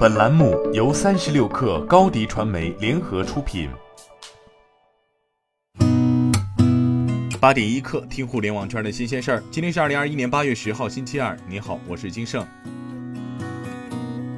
本栏目由三十六氪高低传媒联合出品。八点一刻，听互联网圈的新鲜事儿。今天是二零二一年八月十号，星期二。你好，我是金盛。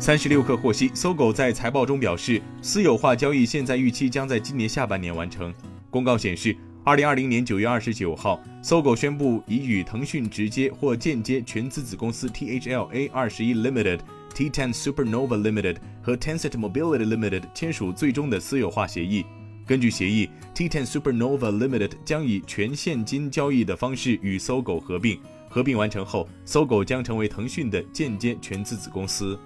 三十六氪获悉，搜狗在财报中表示，私有化交易现在预期将在今年下半年完成。公告显示，二零二零年九月二十九号，搜狗宣布已与腾讯直接或间接全资子公司 THLA 二十一 Limited。T10 Supernova Limited 和 Tencent Mobility Limited 签署最终的私有化协议。根据协议，T10 Supernova Limited 将以全现金交易的方式与搜狗合并。合并完成后，搜狗将成为腾讯的间接全资子公司。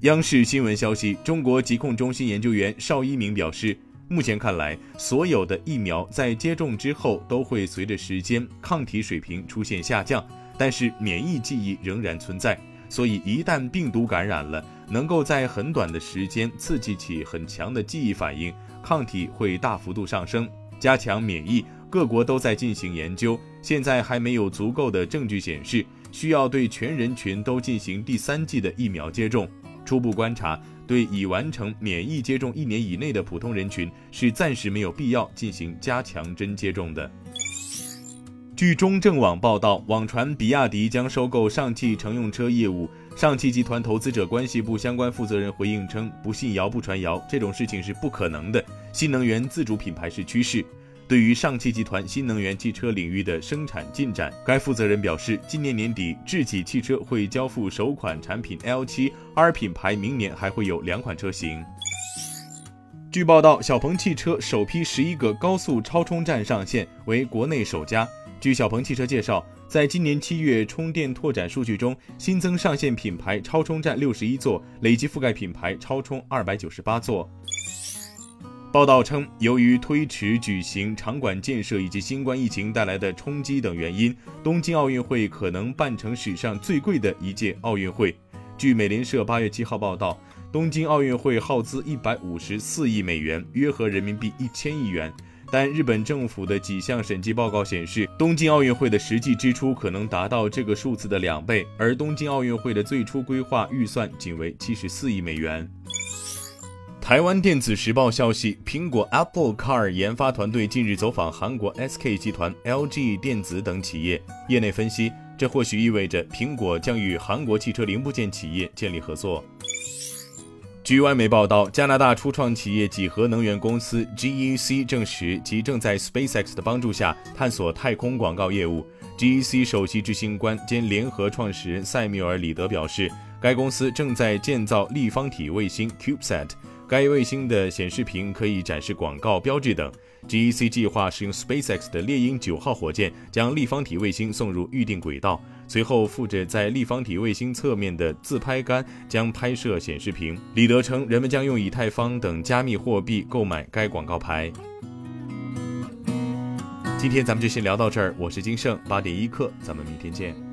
央视新闻消息，中国疾控中心研究员邵一鸣表示，目前看来，所有的疫苗在接种之后都会随着时间抗体水平出现下降，但是免疫记忆仍然存在。所以，一旦病毒感染了，能够在很短的时间刺激起很强的记忆反应，抗体会大幅度上升，加强免疫。各国都在进行研究，现在还没有足够的证据显示需要对全人群都进行第三剂的疫苗接种。初步观察，对已完成免疫接种一年以内的普通人群，是暂时没有必要进行加强针接种的。据中证网报道，网传比亚迪将收购上汽乘用车业务。上汽集团投资者关系部相关负责人回应称：“不信谣不传谣，这种事情是不可能的。新能源自主品牌是趋势。”对于上汽集团新能源汽车领域的生产进展，该负责人表示，今年年底智己汽车会交付首款产品 L7，R 品牌明年还会有两款车型。据报道，小鹏汽车首批十一个高速超充站上线，为国内首家。据小鹏汽车介绍，在今年七月充电拓展数据中，新增上线品牌超充站六十一座，累计覆盖品牌超充二百九十八座。报道称，由于推迟举行场馆建设以及新冠疫情带来的冲击等原因，东京奥运会可能办成史上最贵的一届奥运会。据美联社八月七号报道，东京奥运会耗资一百五十四亿美元，约合人民币一千亿元。但日本政府的几项审计报告显示，东京奥运会的实际支出可能达到这个数字的两倍，而东京奥运会的最初规划预算仅为七十四亿美元。台湾电子时报消息，苹果 Apple Car 研发团队近日走访韩国 SK 集团、LG 电子等企业，业内分析，这或许意味着苹果将与韩国汽车零部件企业建立合作。据外媒报道，加拿大初创企业几何能源公司 GEC 证实，其正在 SpaceX 的帮助下探索太空广告业务。GEC 首席执行官兼联合创始人塞缪尔·里德表示，该公司正在建造立方体卫星 CubeSat。该卫星的显示屏可以展示广告标志等。GEC 计划使用 SpaceX 的猎鹰九号火箭将立方体卫星送入预定轨道，随后附着在立方体卫星侧面的自拍杆将拍摄显示屏。李德称，人们将用以太坊等加密货币购买该广告牌。今天咱们就先聊到这儿，我是金盛，八点一刻，咱们明天见。